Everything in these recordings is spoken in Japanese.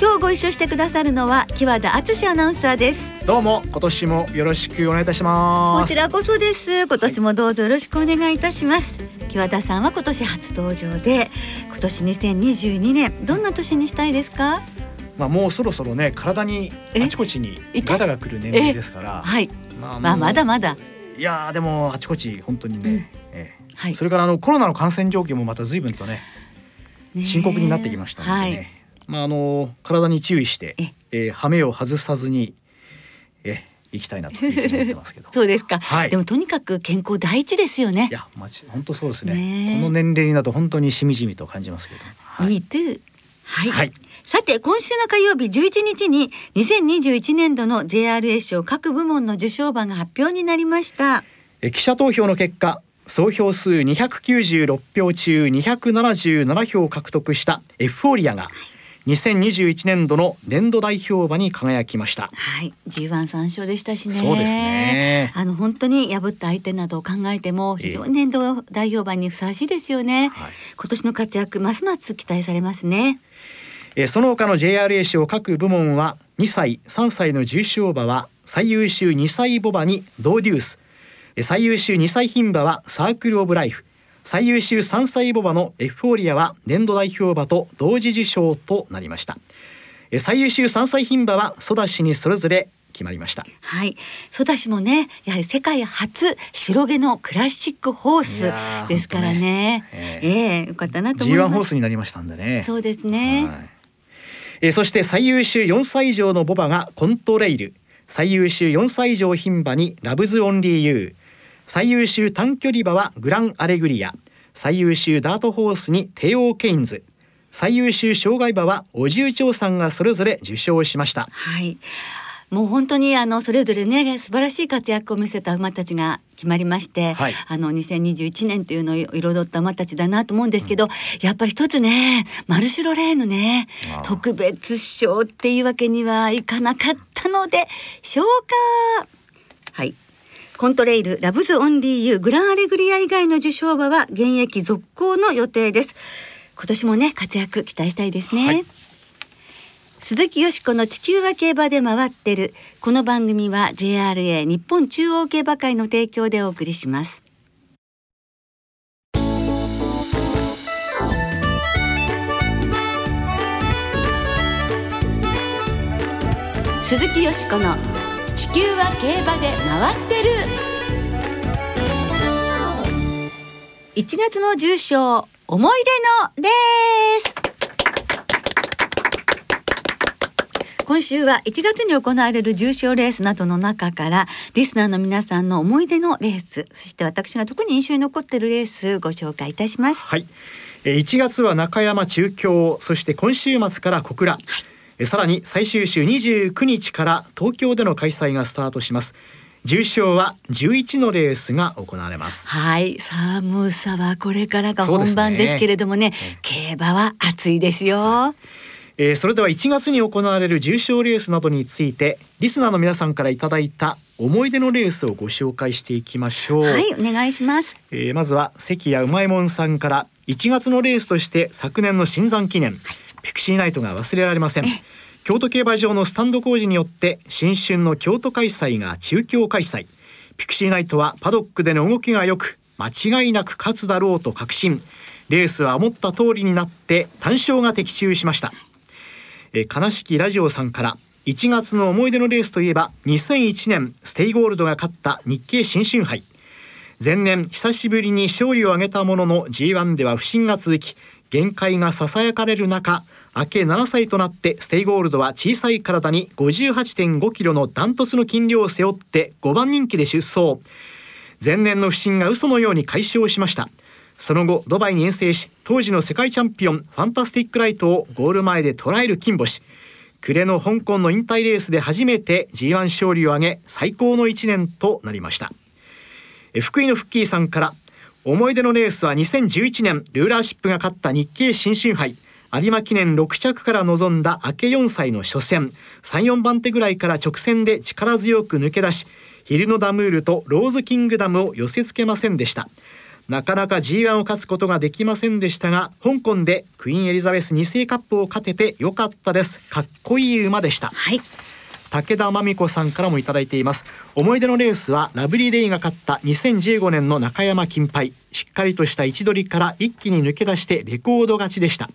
今日ご一緒してくださるのは木和田敦アナウンサーです。どうも今年もよろしくお願いいたします。こちらこそです。今年もどうぞよろしくお願いいたします。木和田さんは今年初登場で今年2022年どんな年にしたいですか？まあもうそろそろね体にあちこちにガタが来る年齢ですから。はい。まあ、まあ、まだまだ。いやでもあちこち本当にね、うん、えー、はい、それからあのコロナの感染状況もまた随分とね深刻になってきましたのでね、はいまああの体に注意してえ、えー、羽目を外さずにえ行きたいなと思ってますけど。そうですか、はい。でもとにかく健康第一ですよね。いや、まじ本当そうですね。この年齢になると本当にしみじみと感じますけど。はい。はい。はい、さて今週の火曜日11日に2021年度の JRA 賞各部門の受賞馬が発表になりました。え記者投票の結果総票数296票中277票を獲得したエフフォーリアが、はい2021年度の年度代表馬に輝きました。はい、G1 三勝でしたしね。そうですね。あの本当に破った相手などを考えても非常に年度代表馬にふさわしいですよね。はい、今年の活躍ますます期待されますね。えその他の JRA 賞各部門は2歳3歳の重賞馬は最優秀2歳牡馬にドーデュース最優秀2歳牝馬はサークルオブライフ最優秀3歳ボバのエフフォーリアは年度代表馬と同時受賞となりました。最優秀3歳牝馬はソダシにそれぞれ決まりました。はい。ソダシもねやはり世界初白毛のクラシックホースですからね。えー、えー、よかったなと思います。G1 ホースになりましたんでね。そうですね、はい。えー、そして最優秀4歳以上のボバがコントレイル。最優秀4歳以上牝馬にラブズオンリーユー最優秀短距離馬はグランアレグリア。最優秀ダートホースにテオーケインズ。最優秀障害馬はお重長さんがそれぞれ受賞しました。はい。もう本当にあのそれぞれね素晴らしい活躍を見せた馬たちが決まりまして、はい、あの2021年というのを彩った馬たちだなと思うんですけど、うん、やっぱり一つねマルシュロレーヌね特別賞っていうわけにはいかなかったのでしょうか。はいコントレイルラブズオンリーユーグランアレグリア以外の受賞馬は現役続行の予定です。今年もね活躍期待したいですね、はい、鈴木よしこの地球は競馬で回ってる。この番組は JRA 日本中央競馬会の提供でお送りします。鈴木よしこの地球は競馬で回ってる。1月の重賞思い出のレース。今週は1月に行われる重賞レースなどの中からリスナーの皆さんの思い出のレースそして私が特に印象に残っているレースご紹介いたします。はい。1月は中山中京そして今週末から小倉、はいさらに最終週29日から東京での開催がスタートします。重賞は11のレースが行われます。はい。寒さはこれからが本番ですけれどもね、ね、競馬は暑いですよ、はいえー、それでは1月に行われる重賞レースなどについてリスナーの皆さんからいただいた思い出のレースをご紹介していきましょう。はいお願いします、えー、まずは関谷うまいもんさんから1月のレースとして昨年の新山記念、はいピクシーナイトが忘れられません。京都競馬場のスタンド工事によって新春の京都開催が中京開催。ピクシーナイトはパドックでの動きが良く間違いなく勝つだろうと確信。レースは思った通りになって単勝が的中しました。え悲しきラジオさんから1月の思い出のレースといえば2001年ステイゴールドが勝った日経新春杯。前年久しぶりに勝利を挙げたものの G1 では不振が続き限界がささやかれる中明け7歳となってステイゴールドは小さい体に58.5キロのダントツの斤量を背負って5番人気で出走。前年の不振が嘘のように解消しました。その後ドバイに遠征し当時の世界チャンピオンファンタスティックライトをゴール前で捉える金星。暮れの香港の引退レースで初めて G1 勝利を挙げ最高の1年となりました。福井のフッキーさんから思い出のレースは2011年ルーラーシップが勝った日経新春杯。有馬記念6着から臨んだ明け4歳の初戦。34番手ぐらいから直線で力強く抜け出しヒルノダムールとローズキングダムを寄せ付けませんでした。なかなか G1 を勝つことができませんでしたが香港でクイーンエリザベス2世カップを勝ててよかったです。かっこいい馬でした、はい。武田真美子さんからもいただいています。思い出のレースはラブリーデイが勝った2015年の中山金杯。しっかりとした位置取りから一気に抜け出してレコード勝ちでした。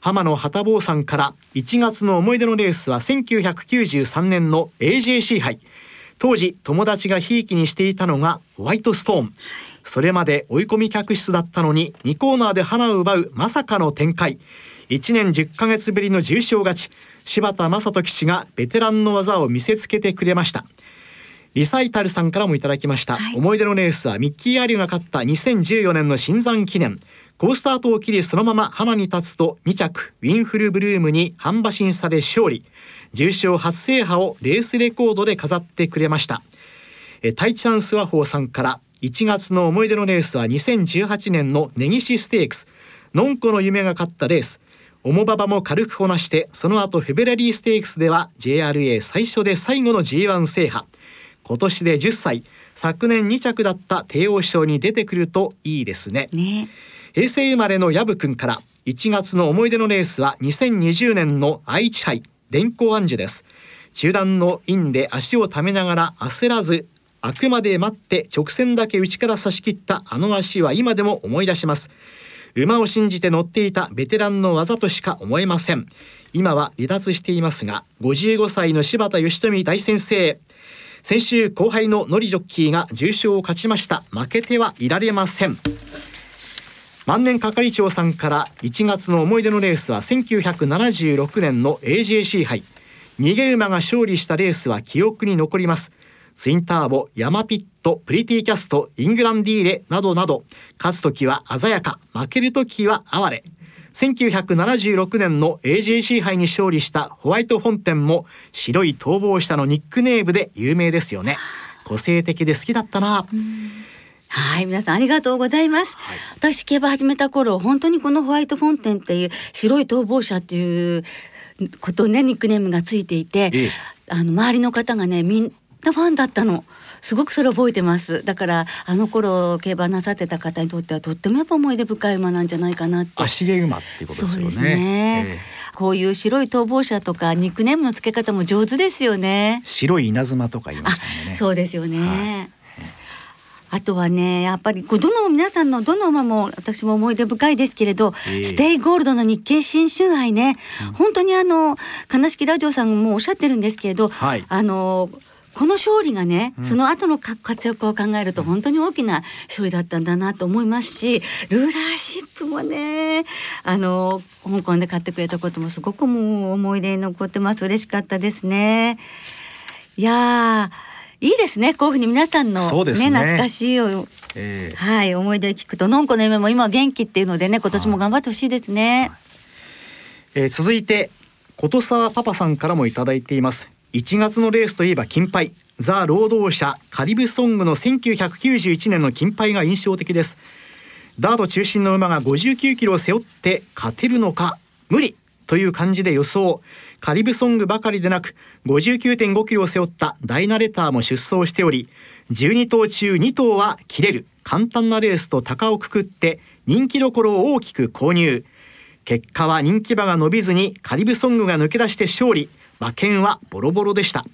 浜野旗坊さんから1月の思い出のレースは1993年の AJC 杯。当時友達がひいきにしていたのがホワイトストーン。それまで追い込み客室だったのに2コーナーで花を奪うまさかの展開。1年10ヶ月ぶりの重賞勝ち。柴田正人騎手がベテランの技を見せつけてくれました。リサイタルさんからもいただきました、はい、思い出のレースはミッキー・アリュが勝った2014年の新山記念。好スタートを切りそのまま花に立つと2着ウィンフルブルームに半馬審査で勝利。重賞初制覇をレースレコードで飾ってくれました。えタイチャンスワホーさんから。1月の思い出のレースは2018年の根岸ステークス。のんこの夢が勝ったレース重馬場も軽くこなしてその後フェブラリーステークスでは JRA 最初で最後の G1 制覇。今年で10歳。昨年2着だった帝王賞に出てくるといいですね。ね。平成生まれの薮くんから1月の思い出のレースは2020年の愛知杯電光暗樹です。中段のインで足をためながら焦らずあくまで待って直線だけ内から差し切ったあの足は今でも思い出します馬を信じて乗っていたベテランの技としか思えません。今は離脱していますが55歳の柴田義富大先生。先週後輩のノリジョッキーが重賞を勝ちました。負けてはいられません。万年係長さんから1月の思い出のレースは1976年の AJC 杯。逃げ馬が勝利したレースは記憶に残ります。ツインターボ、ヤマピット、プリティキャスト、イングランディーレなどなど、勝つ時は鮮やか、負ける時は哀れ。1976年の AJC 杯に勝利したホワイトフォンテンも白い逃亡者のニックネームで有名ですよね。個性的で好きだったな。はい皆さんありがとうございます、はい、私競馬始めた頃本当にこのホワイトフォンテンっていう白い逃亡者っていうことねニックネームがついていて、ええ、あの周りの方がねみんなファンだったの。すごくそれ覚えてます。だからあの頃競馬なさってた方にとってはとってもやっぱ思い出深い馬なんじゃないかなって。芦毛馬っていうことですよね。そうですね、えー、こういう白い逃亡者とかニックネームの付け方も上手ですよね。白い稲妻とか言いましたね。そうですよね、はい。あとはねやっぱりどの皆さんのどの馬も私も思い出深いですけれど、えー、ステイゴールドの日経新春杯ね、うん、本当にあの悲しきラジオさんもおっしゃってるんですけれど、はい、あのこの勝利がね、その後の活躍を考えると本当に大きな勝利だったんだなと思いますしルーラーシップもねあの香港で買ってくれたこともすごくもう思い出に残ってます。嬉しかったですね。いやいいですね。こういうふうに皆さんのね、ね、懐かしいえー、はい思い出を聞くとのんこの夢も今元気っていうのでね今年も頑張ってほしいですね。はい、えー、続いて琴沢パパさんからもいただいています1月のレースといえば金杯ザ・労働者カリブソングの1991年の金杯が印象的です。ダート中心の馬が59キロを背負って勝てるのか無理。という感じで予想。カリブソングばかりでなく59.5キロを背負ったダイナレターも出走しており12頭中2頭は切れる。簡単なレースと鷹をくくって人気どころを大きく購入。結果は人気馬が伸びずにカリブソングが抜け出して勝利。馬券はボロボロでした。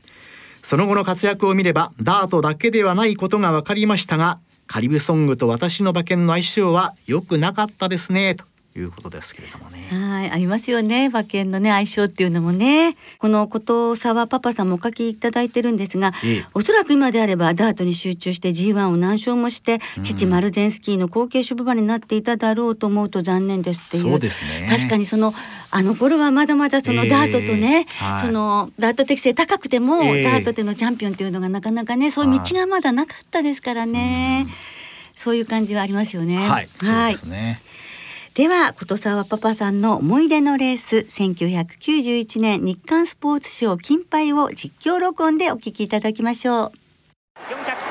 その後の活躍を見ればダートだけではないことが分かりましたがカリブソングと私の馬券の相性は良くなかったですねと。いうことですけれどもね。はいありますよね。馬券のね相性っていうのもね。このこと沢パパさんもお書きいただいてるんですが、ええ、おそらく今であればダートに集中して G1 を何勝もして、うん、父マルゼンスキーの後継種馬になっていただろうと思うと残念ですっていう。そうですね。確かにそのあの頃はまだまだそのダートとね、えーはい、そのダート適性高くても、ダートでのチャンピオンっていうのがなかなかねそういう道がまだなかったですからね、そういう感じはありますよね。はい、はい、そうですねでは琴沢パパさんの思い出のレース1991年日刊スポーツ賞金杯を実況録音でお聞きいただきましょう。っ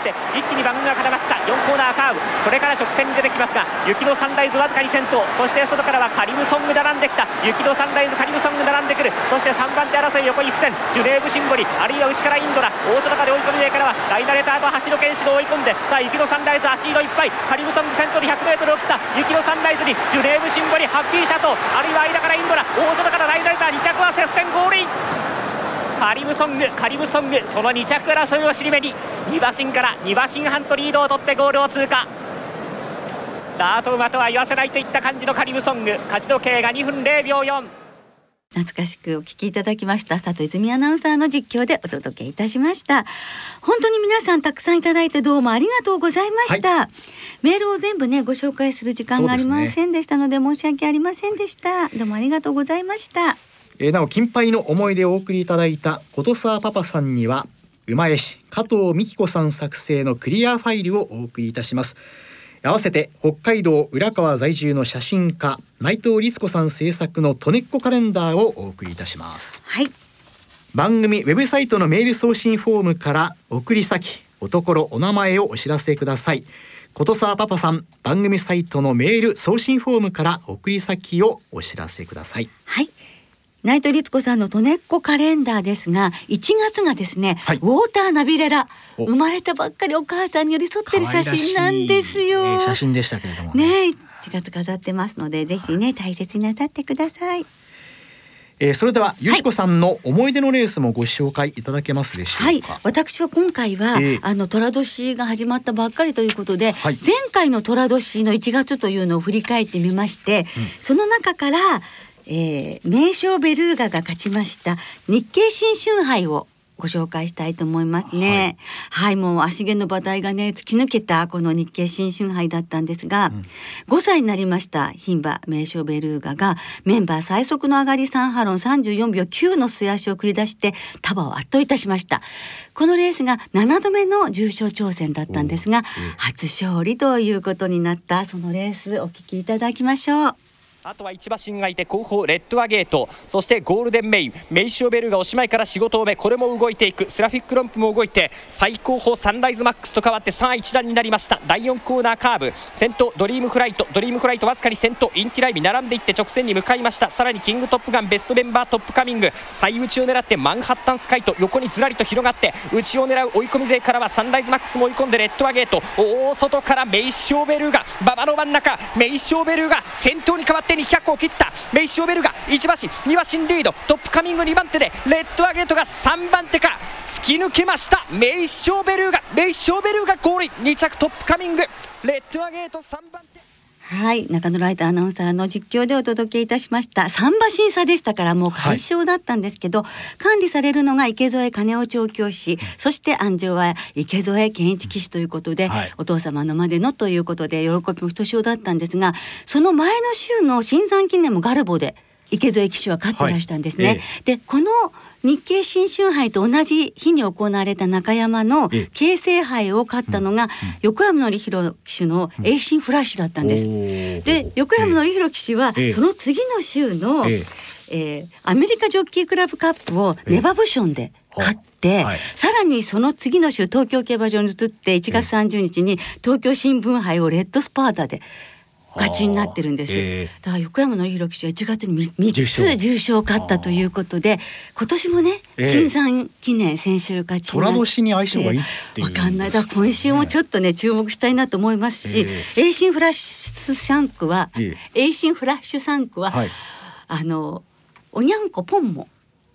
て一気に番組が固まった。4コーナーカーブ。これから直線に出てきますが雪のサンライズわずかに先頭。そして外からはカリムソング並んできた。雪のサンライズカリムソング並んでくる。そして3番手争い横一線。ジュネーブシンボリ。あるいは内からインドラ。大外から追い込み上からはライナレターと橋野健志郎追い込んで。さあ雪のサンライズ足色いっぱい。カリムソング先頭で 100m を切った。雪のサンライズにジュネーブシンボリ。ハッピーシャトあるいは間からインドラ。大外からライナレター2着は接戦ゴールイン。カリムソングカリムソング。その2着争いを尻目に。2馬身から2馬身半とリードを取ってゴールを通過。ダート馬とは言わせないといった感じのカリムソング。勝ち時計が2分0秒4懐かしくお聞きいただきました。佐藤泉アナウンサーの実況でお届けいたしました。本当に皆さんたくさんいただいてどうもありがとうございました、はい、メールを全部ねご紹介する時間がありませんでしたので申し訳ありませんでした。どうもありがとうございました。えー、なお金杯の思い出をお送りいただいた琴沢パパさんには馬江市加藤美希子さん作成のクリアファイルをお送りいたします。合わせて北海道浦川在住の写真家内藤律子さん制作のトネッコカレンダーをお送りいたします。はい。番組ウェブサイトのメール送信フォームから送り先おところお名前をお知らせください。ことさパパさん番組サイトのメール送信フォームから送り先をお知らせください。はい内藤律子さんのとねっこカレンダーですが1月がですね、はい、ウォーターナビレラ生まれたばっかりお母さんに寄り添ってる写真なんですよ、えー、写真でしたけれどもね。ね1月飾ってますのでぜひね大切になさってください。えー、それではゆしこさんの思い出のレースもご紹介いただけますでしょうか。はい、私は今回は、えー、あの寅年が始まったばっかりということで、はい、前回の寅年の1月というのを振り返ってみまして、うん、その中からえー、名将ベルーガが勝ちました日経新春杯をご紹介したいと思いますね。はい、はい、もう足毛の馬体がね突き抜けたこの日経新春杯だったんですが、うん、5歳になりました牝馬メイショウベルーガがメンバー最速の上がり3ハロン34秒9の末足を繰り出して他馬を圧倒いたしました。このレースが7度目の重賞挑戦だったんですが、初勝利ということになったそのレースお聞きいただきましょう。あとは一馬身開いて後方レッドアゲート。そしてゴールデンメイン。メイショウベルーガおしまいから二頭目これも動いていく。セラフィックロンプも動いて最後方サンライズマックスと変わってさあ一団になりました。第4コーナーカーブ。先頭ドリームフライト。ドリームフライトわずかに先頭。インティライミ並んでいって直線に向かいました。さらにキングトップガンベストメンバートップカミング。最内を狙ってマンハッタンスカイと横にずらりと広がって内を狙う追い込み勢からはサンライズマックスも追い込んでレッドアゲート。大外からメイシオベルが馬場の真ん中。メイシオベルが先頭に変わって200を切ったメイシオベルが1馬身2馬身リード。トップカミング2番手でレッドアゲートが3番手から突き抜けました。メイシオベルーガ。メイシオベルーガゴールイン。2着トップカミング。レッドアゲート3番手。はい。中野ライトアナウンサーの実況でお届けいたしました。3馬審査でしたからもう快勝だったんですけど、はい、管理されるのが池添金夫調教師。そして鞍上は池添健一騎手ということで、はい、お父様のまでのということで喜びもひとしおだったんですがその前の週のシンザン記念もガルボで池添騎手は勝ってらしたんですね。はい。ええ、でこの日経新春杯と同じ日に行われた中山の京成杯を勝ったのが、横山典弘騎手のエイシンフラッシュだったんです。で横山典弘騎手はその次の週の、ええ。ー、アメリカジョッキークラブカップをネバブションで勝って、はい、さらにその次の週東京競馬場に移って1月30日に東京新聞杯をレッドスパーダで勝ちになってるんです。えー、だから横山典弘騎手は1月に3つ重賞。を勝ったということで今年もね、えー、シンザン記念先週勝ち虎年に相性がいいってわかんない。だ今週もちょっとね注目したいなと思いますし、えー、エイシンフラッシュサンクは、えー、エイシンフラッシュサンクは、はい、あのおにゃんこポンも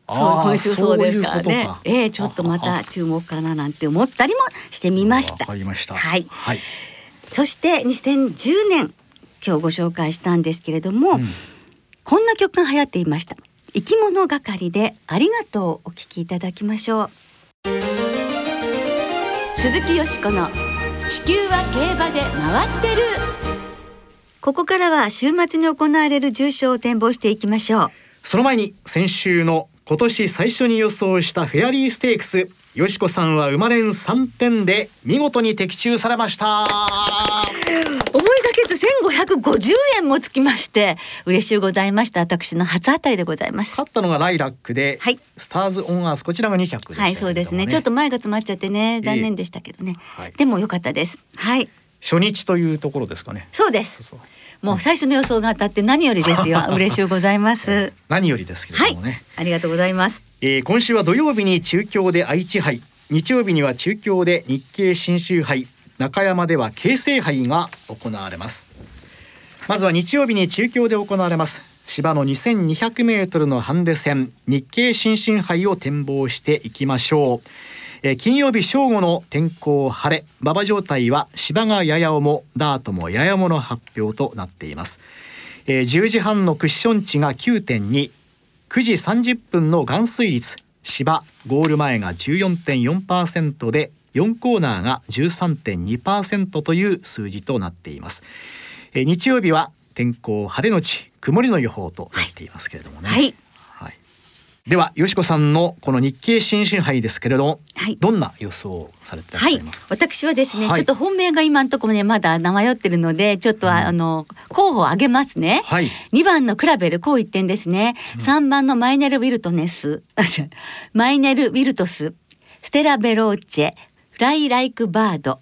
そう今週そうですからね。えー、ちょっとまた注目かななんて思ったりもしてみました。わかりました。はい。はい、そして2010年今日ご紹介したんですけれども、うん、こんな曲が流行っていました。生き物係でありがとうお聞きいただきましょう。鈴木よしこの地球は競馬で回ってる。ここからは週末に行われる重賞を展望していきましょう。その前に先週の今年最初に予想したフェアリーステークスよしこさんは生まれん3点で見事に的中されました思いがけ日千五百五十円もつきまして嬉しゅうございました。私の初当たりでございます。勝ったのがライラックで、はい。スターズオンアースこちらが2着でしたけれども、はいそうですね。ちょっと前が詰まっちゃってね残念でしたけどね、はい。でも良かったです。はい。初日というところですかね。そうですもう最初の予想が当たって何よりですよ。嬉しゅうございます。何よりですけどもね、ありがとうございます。えー今週は土曜日に中京で愛知杯。日曜日には中京で日経新州杯中山では京成杯が行われます。まずは日曜日に中京で行われます。芝の2200メートルのハンデ戦日経新春杯を展望していきましょう。え金曜日正午の天候晴れ。馬場状態は芝がやや重ダートもやや重の発表となっています、えー10時半のクッション値が9.2 9時30分の含水率。芝ゴール前が14.4%で4コーナーが13.2%という数字となっています、えー日曜日は天候晴れのち曇りの予報となっていますけれどもね。はい。はい。ではよしこさんのこの日経新春杯ですけれども、はい。どんな予想をされていらっはいしゃいますか、私はですね、はい。ちょっと本命が今のところねまだ名迷ってるのでちょっとあ、あの候補を挙げますね、はい。2番のクラベルこう一点ですね、3番のマイネル・ウィルトネス。マイネル・ウィルトス。ステラ・ベローチェ。フライ・ライク・バード。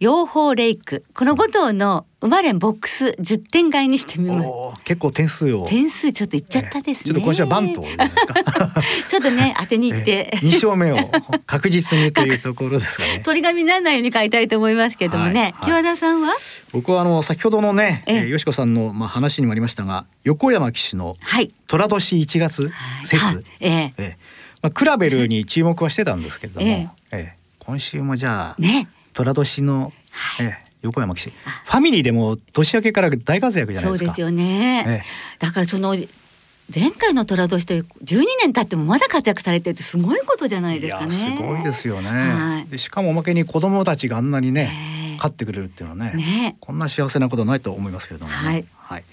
養蜂レイク。この5頭の生まれんボックス10点買いにしてみます。結構点数を。点数ちょっといっちゃったですね、ちょっと今週はバント ちょっとね当てに行って、2勝目を 確実にというところですかね。鳥が見らないように買いたいと思いますけどもね、はいはい。木和田さんは？僕はあの先ほどのね、ええ。えーよしこさんのまあ話にもありましたが横山騎手のはい。寅年1月説、はい。ええ。ええ。まあ、クラベルに注目はしてたんですけれども、ええ。ええ今週もじゃあ、ね。寅年の、ええ横山騎手ファミリーでも年明けから大活躍じゃないですか。そうですよね、ええ。だからその前回の虎年と12年経ってもまだ活躍されてるってすごいことじゃないいですかね。やすごいですよね、はい。でしかもおまけに子供たちがあんなにね、ええ。勝ってくれるっていうのはねね。こんな幸せなことないと思いますけれどもね。はい。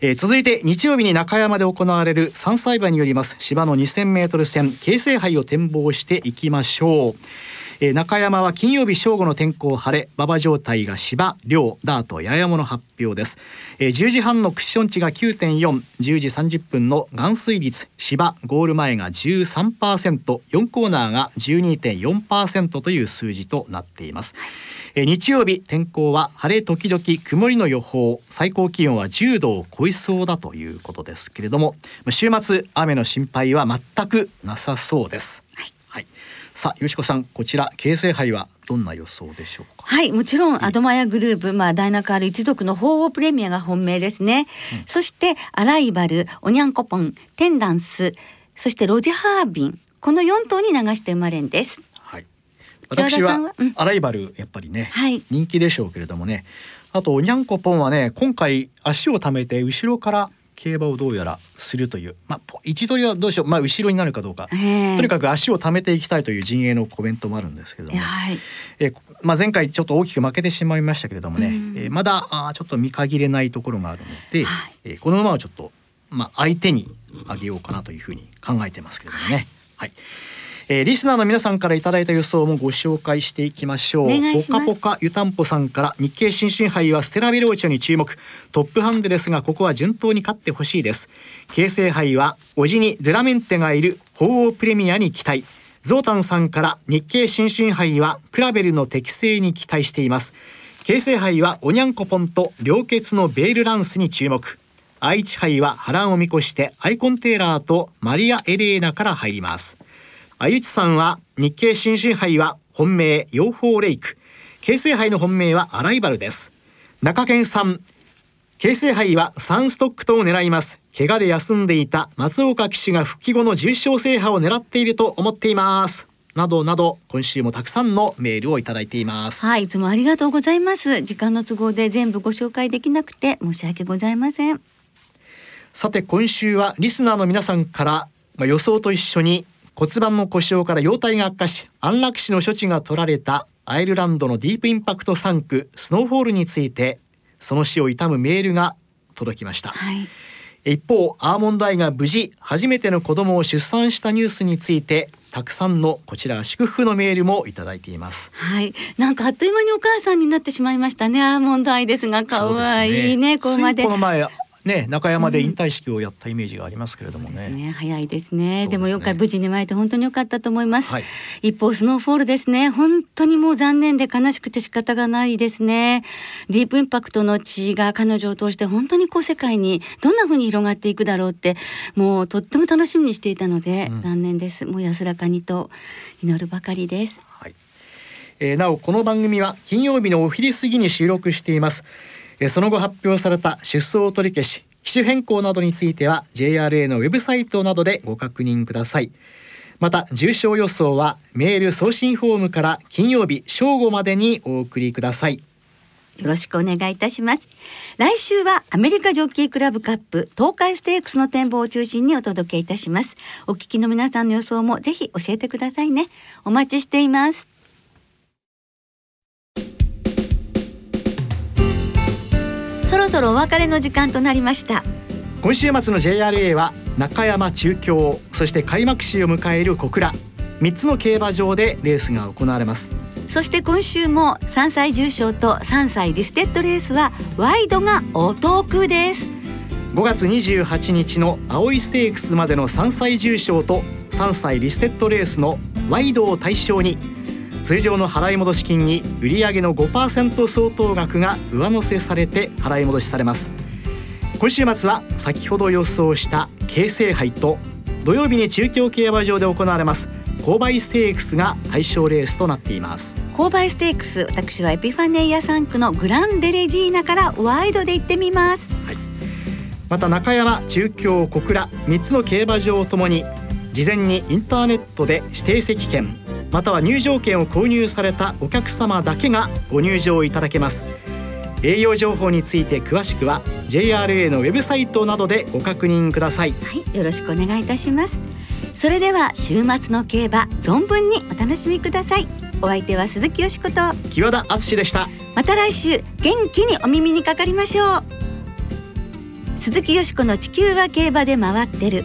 えー続いて日曜日に中山で行われる3歳馬によります芝の 2000m 戦京成杯を展望していきましょう。えー中山は金曜日正午の天候晴れ馬場状態が芝両ダートややもの発表です、えー10時半のクッション値が9.4 10時30分の含水率芝ゴール前が 13%4 コーナーが12.4%という数字となっています、えー日曜日天候は晴れ時々曇りの予報最高気温は10度を超えそうだということですけれどもまあ週末雨の心配は全くなさそうです。はい、さあよしこさんこちら京成杯はどんな予想でしょうか？はいもちろんアドマヤグループ、まあ、ダイナカール一族の鳳凰プレミアが本命ですね、そしてアライバルオニャンコポンテンダンスそしてロジハービンこの4頭に流して生まれんです。はい。私はうん。アライバルやっぱりね、はい。人気でしょうけれどもね。あとおにゃんこぽんはね今回足を溜めて後ろから競馬をどうやらするというまあぽ位置取りはどうしようまあ後ろになるかどうか、ええ。とにかく足を溜めていきたいという陣営のコメントもあるんですけれども、はいえーまあ、前回ちょっと大きく負けてしまいましたけれどもね、うんえーまだあーちょっと見限れないところがあるので、はい。えーこの馬をちょっと、まあ、相手にあげようかなというふうに考えてますけれどもね。はいえーリスナーの皆さんからいただいた予想もご紹介していきましょう。お願いしますポカポカ湯たんぽさんから日経新進杯はステラベローチェに注目。トップハンデですがここは順当に勝ってほしいです。京成杯はおじにドゥラメンテがいる鳳凰プレミアに期待。ゾータンさんから日経新進杯はクラベルの適正に期待しています。京成杯はおにゃんこぽんと両血のベールランスに注目。愛知杯は波乱を見越してアイコンテーラーとマリア・エレーナから入ります。あゆちさんは日経新進杯は本命養蜂レイク。京成杯の本命はアライバルです。中堅さん、京成杯は3ストックとを狙います。怪我で休んでいた松岡騎手が復帰後の重賞制覇を狙っていると思っています。などなど今週もたくさんのメールをいただいています。はい、いつもありがとうございます。時間の都合で全部ご紹介できなくて申し訳ございません。さて今週はリスナーの皆さんから、まあ、予想と一緒に骨盤の故障から容体が悪化し安楽死の処置が取られたアイルランドのディープインパクト3区スノーフォールについてその死を悼むメールが届きました、はい。一方アーモンドアイが無事初めての子供を出産したニュースについてたくさんのこちら祝福のメールもいただいています。はい。なんかあっという間にお母さんになってしまいましたねアーモンドアイですが。可愛いねねここまで。この前ね、中山で引退式をやったイメージがありますけれどもね。うん、ね早いですね。でもよか無事に参って本当に良かったと思います、はい、一方スノーフォールですね。本当にもう残念で悲しくて仕方がないですね。ディープインパクトの血が彼女を通して本当にこう世界にどんな風に広がっていくだろうってもうとっても楽しみにしていたので、うん、残念です。もう安らかにと祈るばかりです。はい。えー、なおこの番組は金曜日のお昼過ぎに収録しています。その後発表された出走取り消し機種変更などについては JRA のウェブサイトなどでご確認ください。また重症予想はメール送信フォームから金曜日正午までにお送りください。よろしくお願いいたします。来週はアメリカジョッキークラブカップ東海ステークスの展望を中心にお届けいたします。お聞きの皆さんの予想もぜひ教えてくださいね。お待ちしています。そろそろお別れの時間となりました。今週末の JRA は中山中京そして開幕式を迎える小倉。3つの競馬場でレースが行われます。そして今週も3歳重賞と3歳リステッドレースはワイドがお得です。5月28日の青いステークスまでの3歳重賞と3歳リステッドレースのワイドを対象に通常の払い戻し金に売上の5%相当額が上乗せされて払い戻しされます。今週末は先ほど予想した京成杯と土曜日に中京競馬場で行われます。勾配ステークスが対象レースとなっています。勾配ステークス私はエピファネイア3区のグランデレジーナからワイドで行ってみます、はい、また中山中京小倉3つの競馬場ともに事前にインターネットで指定席券または入場券を購入されたお客様だけがご入場いただけます。営業情報について詳しくは JRA のウェブサイトなどでご確認ください。はいよろしくお願いいたします。それでは週末の競馬存分にお楽しみください。お相手は鈴木よしこと。木和田敦でした。また来週元気にお耳にかかりましょう。鈴木よしこの地球は競馬で回ってる